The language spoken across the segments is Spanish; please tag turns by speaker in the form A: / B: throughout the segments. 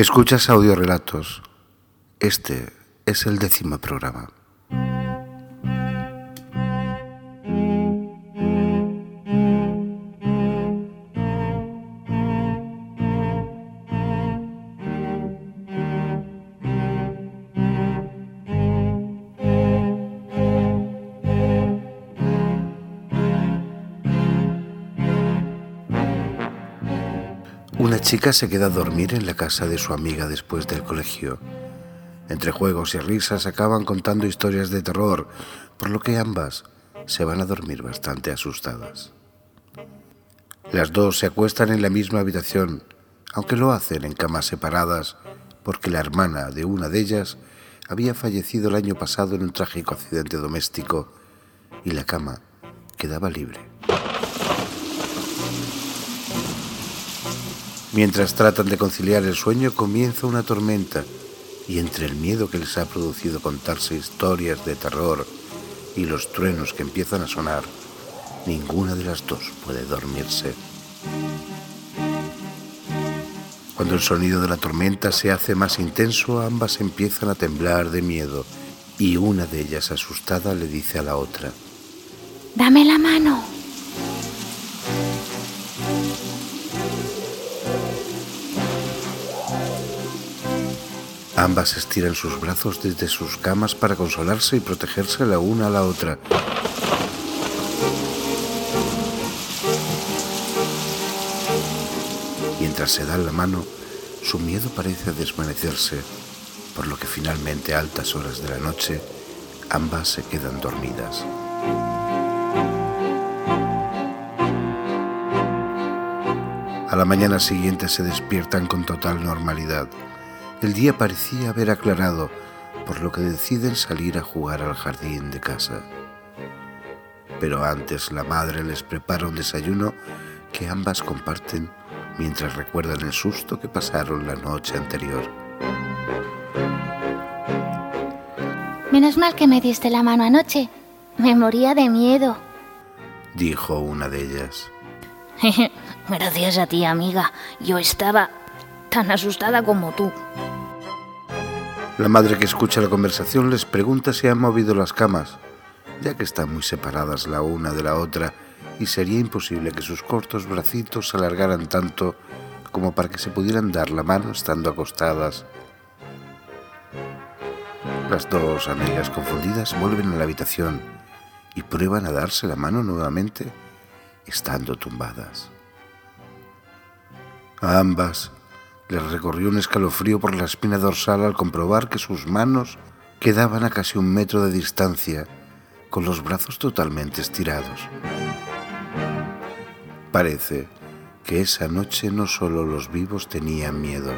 A: Escuchas audiorelatos. Este es el décimo programa. Chica se queda a dormir en la casa de su amiga después del colegio. Entre juegos y risas acaban contando historias de terror, por lo que ambas se van a dormir bastante asustadas. Las dos se acuestan en la misma habitación, aunque lo hacen en camas separadas, porque la hermana de una de ellas había fallecido el año pasado en un trágico accidente doméstico y la cama quedaba libre. Mientras tratan de conciliar el sueño, comienza una tormenta y entre el miedo que les ha producido contarse historias de terror y los truenos que empiezan a sonar, ninguna de las dos puede dormirse. Cuando el sonido de la tormenta se hace más intenso, ambas empiezan a temblar de miedo y una de ellas asustada le dice a la otra,
B: Dame la mano.
A: Ambas estiran sus brazos desde sus camas para consolarse y protegerse la una a la otra. Mientras se dan la mano, su miedo parece desvanecerse, por lo que finalmente a altas horas de la noche, ambas se quedan dormidas. A la mañana siguiente se despiertan con total normalidad. El día parecía haber aclarado, por lo que deciden salir a jugar al jardín de casa. Pero antes la madre les prepara un desayuno que ambas comparten mientras recuerdan el susto que pasaron la noche anterior.
B: Menos mal que me diste la mano anoche. Me moría de miedo.
A: Dijo una de ellas.
B: Gracias a ti, amiga. Yo estaba tan asustada como tú.
A: La madre que escucha la conversación les pregunta si han movido las camas, ya que están muy separadas la una de la otra y sería imposible que sus cortos bracitos se alargaran tanto como para que se pudieran dar la mano estando acostadas. Las dos amigas confundidas vuelven a la habitación y prueban a darse la mano nuevamente estando tumbadas. A ambas les recorrió un escalofrío por la espina dorsal al comprobar que sus manos quedaban a casi un metro de distancia, con los brazos totalmente estirados. Parece que esa noche no solo los vivos tenían miedo.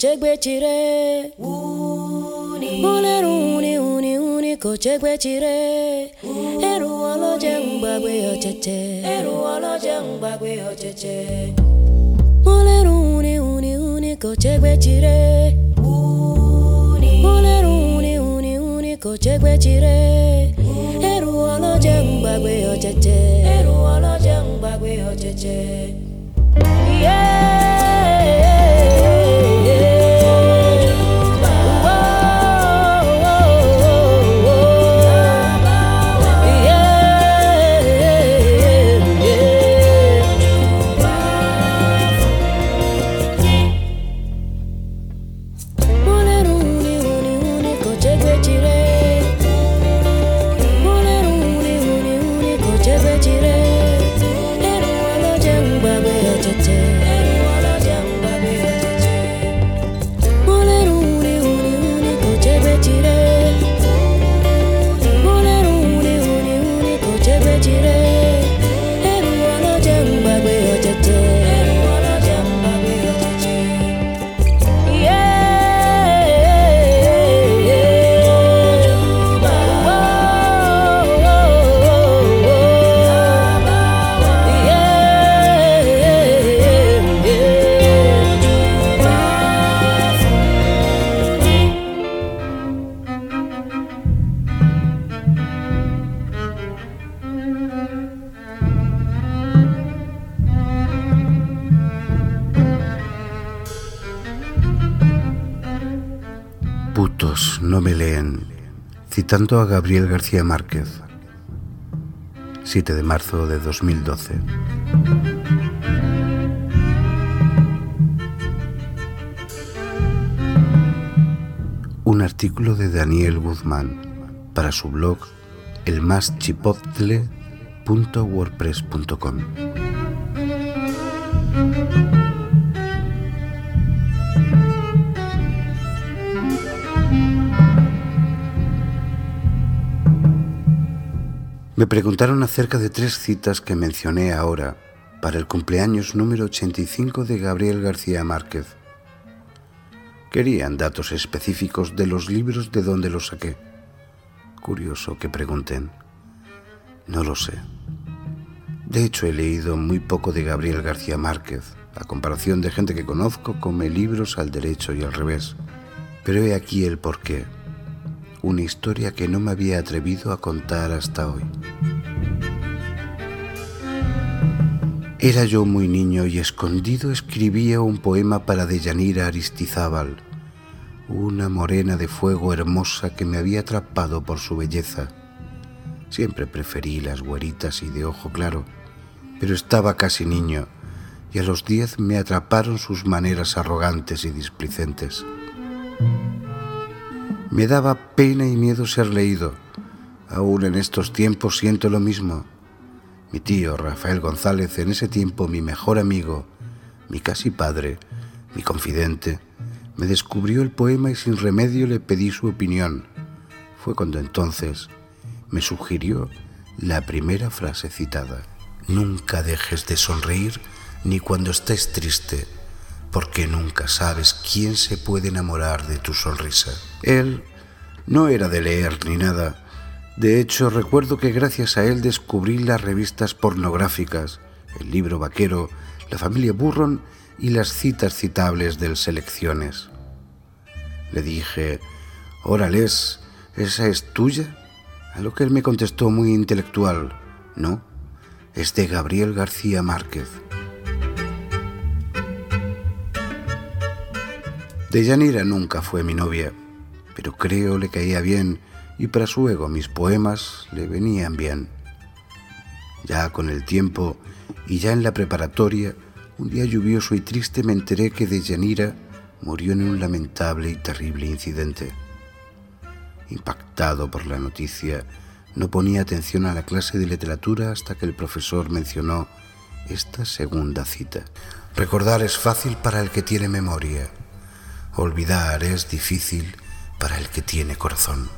C: Chegbechire Mulere uni uni uni ko chegbechire Eru ọlọ́jẹ̀ ń gbàgbé ọ̀chẹ̀chẹ̀ Eru ọlọ́jẹ̀ ń gbàgbé ọ̀chẹ̀chẹ̀ Mulere uni uni uni ko chegbechire Mulere uni uni uni ko chegbechire Eru ọlọ́jẹ̀ ń gbàgbé ọ̀chẹ̀chẹ̀ Eru ọlọ́jẹ̀ ń gbàgbé ọ̀chẹ̀chẹ̀ Yeah
A: no me leen, citando a Gabriel García Márquez, 7 de marzo de 2012. Un artículo de Daniel Guzmán para su blog elmaschipotle.wordpress.com. Me preguntaron acerca de tres citas que mencioné ahora para el cumpleaños número 85 de Gabriel García Márquez. Querían datos específicos de los libros de donde los saqué. Curioso que pregunten. No lo sé. De hecho, he leído muy poco de Gabriel García Márquez, a comparación de gente que conozco come libros al derecho y al revés. Pero he aquí el porqué una historia que no me había atrevido a contar hasta hoy. Era yo muy niño y escondido escribía un poema para Deyanira Aristizábal, una morena de fuego hermosa que me había atrapado por su belleza. Siempre preferí las güeritas y de ojo claro, pero estaba casi niño y a los diez me atraparon sus maneras arrogantes y displicentes. Me daba pena y miedo ser leído. Aún en estos tiempos siento lo mismo. Mi tío Rafael González, en ese tiempo mi mejor amigo, mi casi padre, mi confidente, me descubrió el poema y sin remedio le pedí su opinión. Fue cuando entonces me sugirió la primera frase citada. Nunca dejes de sonreír ni cuando estés triste porque nunca sabes quién se puede enamorar de tu sonrisa. Él no era de leer ni nada. De hecho, recuerdo que gracias a él descubrí las revistas pornográficas, el libro vaquero, la familia Burron y las citas citables del Selecciones. Le dije, órales, ¿esa es tuya? A lo que él me contestó muy intelectual, no, es de Gabriel García Márquez. Deyanira nunca fue mi novia, pero creo le caía bien y para su ego mis poemas le venían bien. Ya con el tiempo y ya en la preparatoria, un día lluvioso y triste me enteré que Deyanira murió en un lamentable y terrible incidente. Impactado por la noticia, no ponía atención a la clase de literatura hasta que el profesor mencionó esta segunda cita. Recordar es fácil para el que tiene memoria Olvidar es difícil para el que tiene corazón.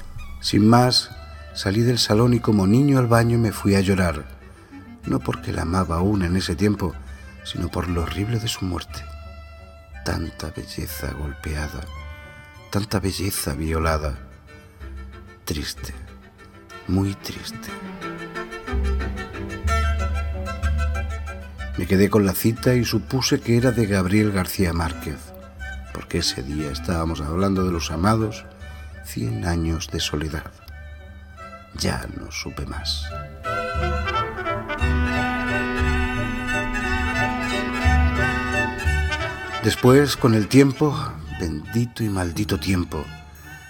A: Sin más, salí del salón y como niño al baño me fui a llorar, no porque la amaba aún en ese tiempo, sino por lo horrible de su muerte. Tanta belleza golpeada, tanta belleza violada. Triste, muy triste. Me quedé con la cita y supuse que era de Gabriel García Márquez porque ese día estábamos hablando de los amados cien años de soledad. Ya no supe más. Después, con el tiempo, bendito y maldito tiempo,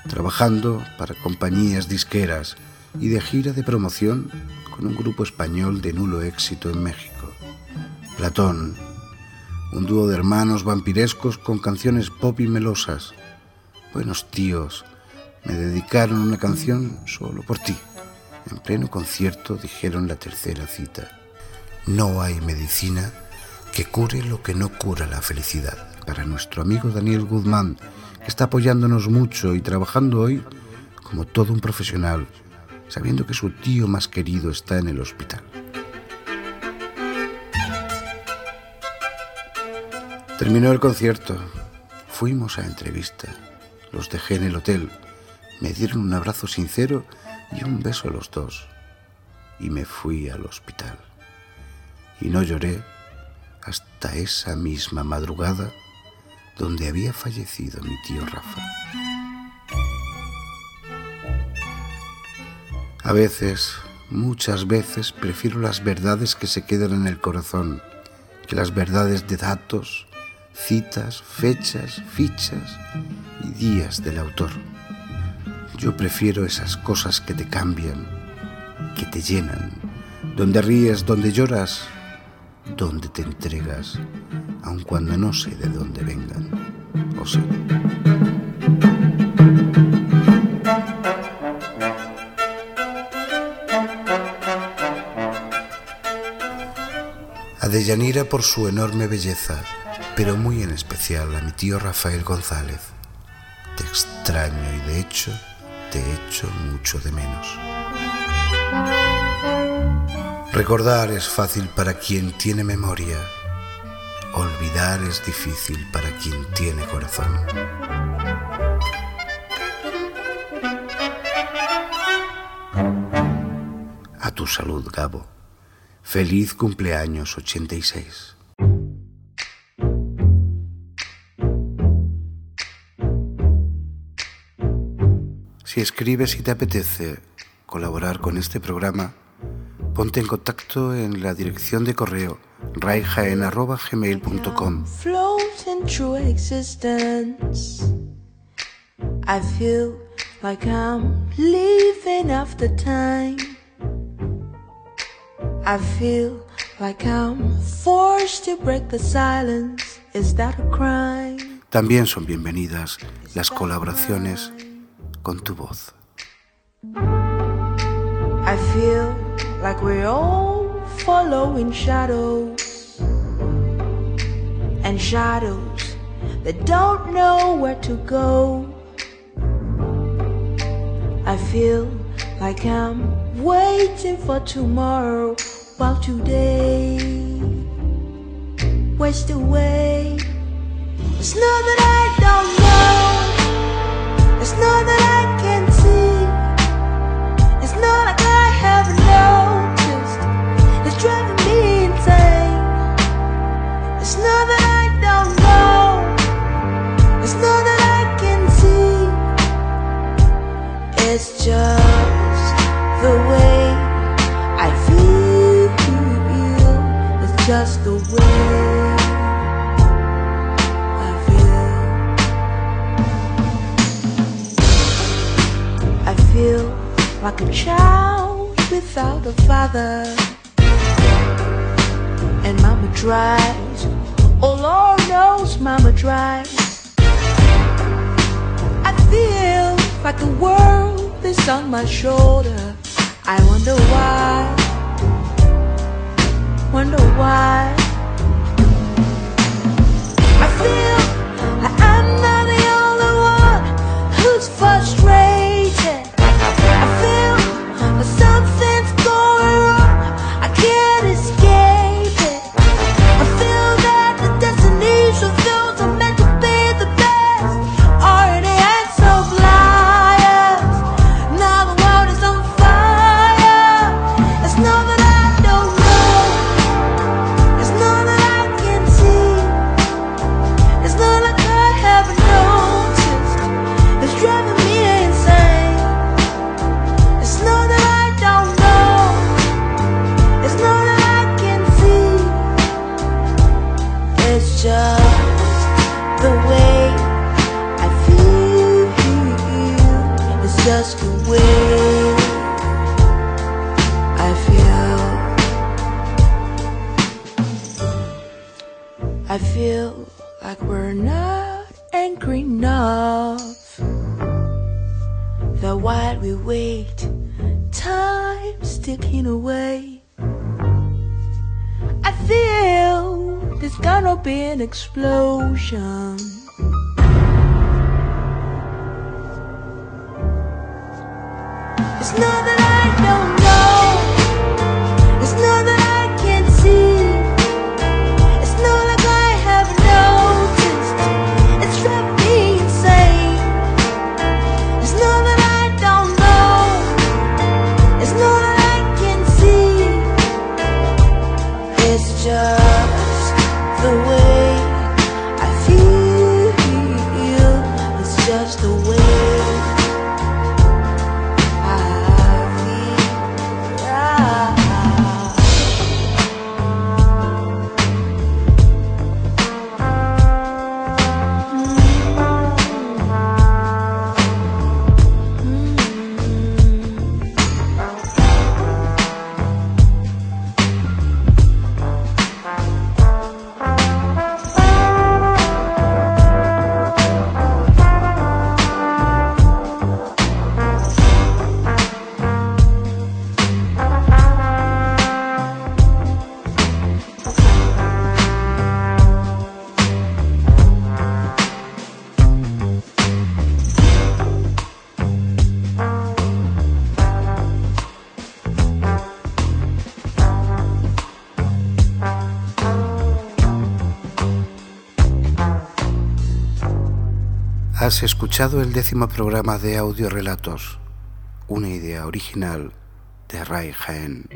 A: trabajando para compañías disqueras y de gira de promoción con un grupo español de nulo éxito en México. Platón, un dúo de hermanos vampirescos con canciones pop y melosas. Buenos tíos, me dedicaron una canción solo por ti. En pleno concierto dijeron la tercera cita. No hay medicina que cure lo que no cura la felicidad. Para nuestro amigo Daniel Guzmán, que está apoyándonos mucho y trabajando hoy como todo un profesional, sabiendo que su tío más querido está en el hospital. Terminó el concierto. Fuimos a entrevista. Los dejé en el hotel. Me dieron un abrazo sincero y un beso a los dos. Y me fui al hospital. Y no lloré hasta esa misma madrugada donde había fallecido mi tío Rafa. A veces, muchas veces, prefiero las verdades que se quedan en el corazón que las verdades de datos citas, fechas, fichas y días del autor. Yo prefiero esas cosas que te cambian, que te llenan, donde ríes, donde lloras, donde te entregas, aun cuando no sé de dónde vengan. ¿O sí? A Deyanira por su enorme belleza, pero muy en especial a mi tío Rafael González. Te extraño y de hecho te echo mucho de menos. Recordar es fácil para quien tiene memoria. Olvidar es difícil para quien tiene corazón. A tu salud, Gabo. Feliz cumpleaños 86. Si escribes y te apetece colaborar con este programa, ponte en contacto en la dirección de correo raijaen.gmail.com.
D: I feel like I'm leaving after time. I feel like I'm forced to break the silence. Is that a crime?
A: También son bienvenidas las colaboraciones con tu voz.
D: I feel like we're all following shadows and shadows that don't know where to go. I feel like I'm waiting for tomorrow while today wastes away. It's not that I don't know. It's not that I my shoulder. I wonder why. Wonder why. I feel like we're not angry enough. That while we wait, time's ticking away. I feel there's gonna be an explosion. It's not that I
A: Has escuchado el décimo programa de audiorelatos, una idea original de Ray Jaén.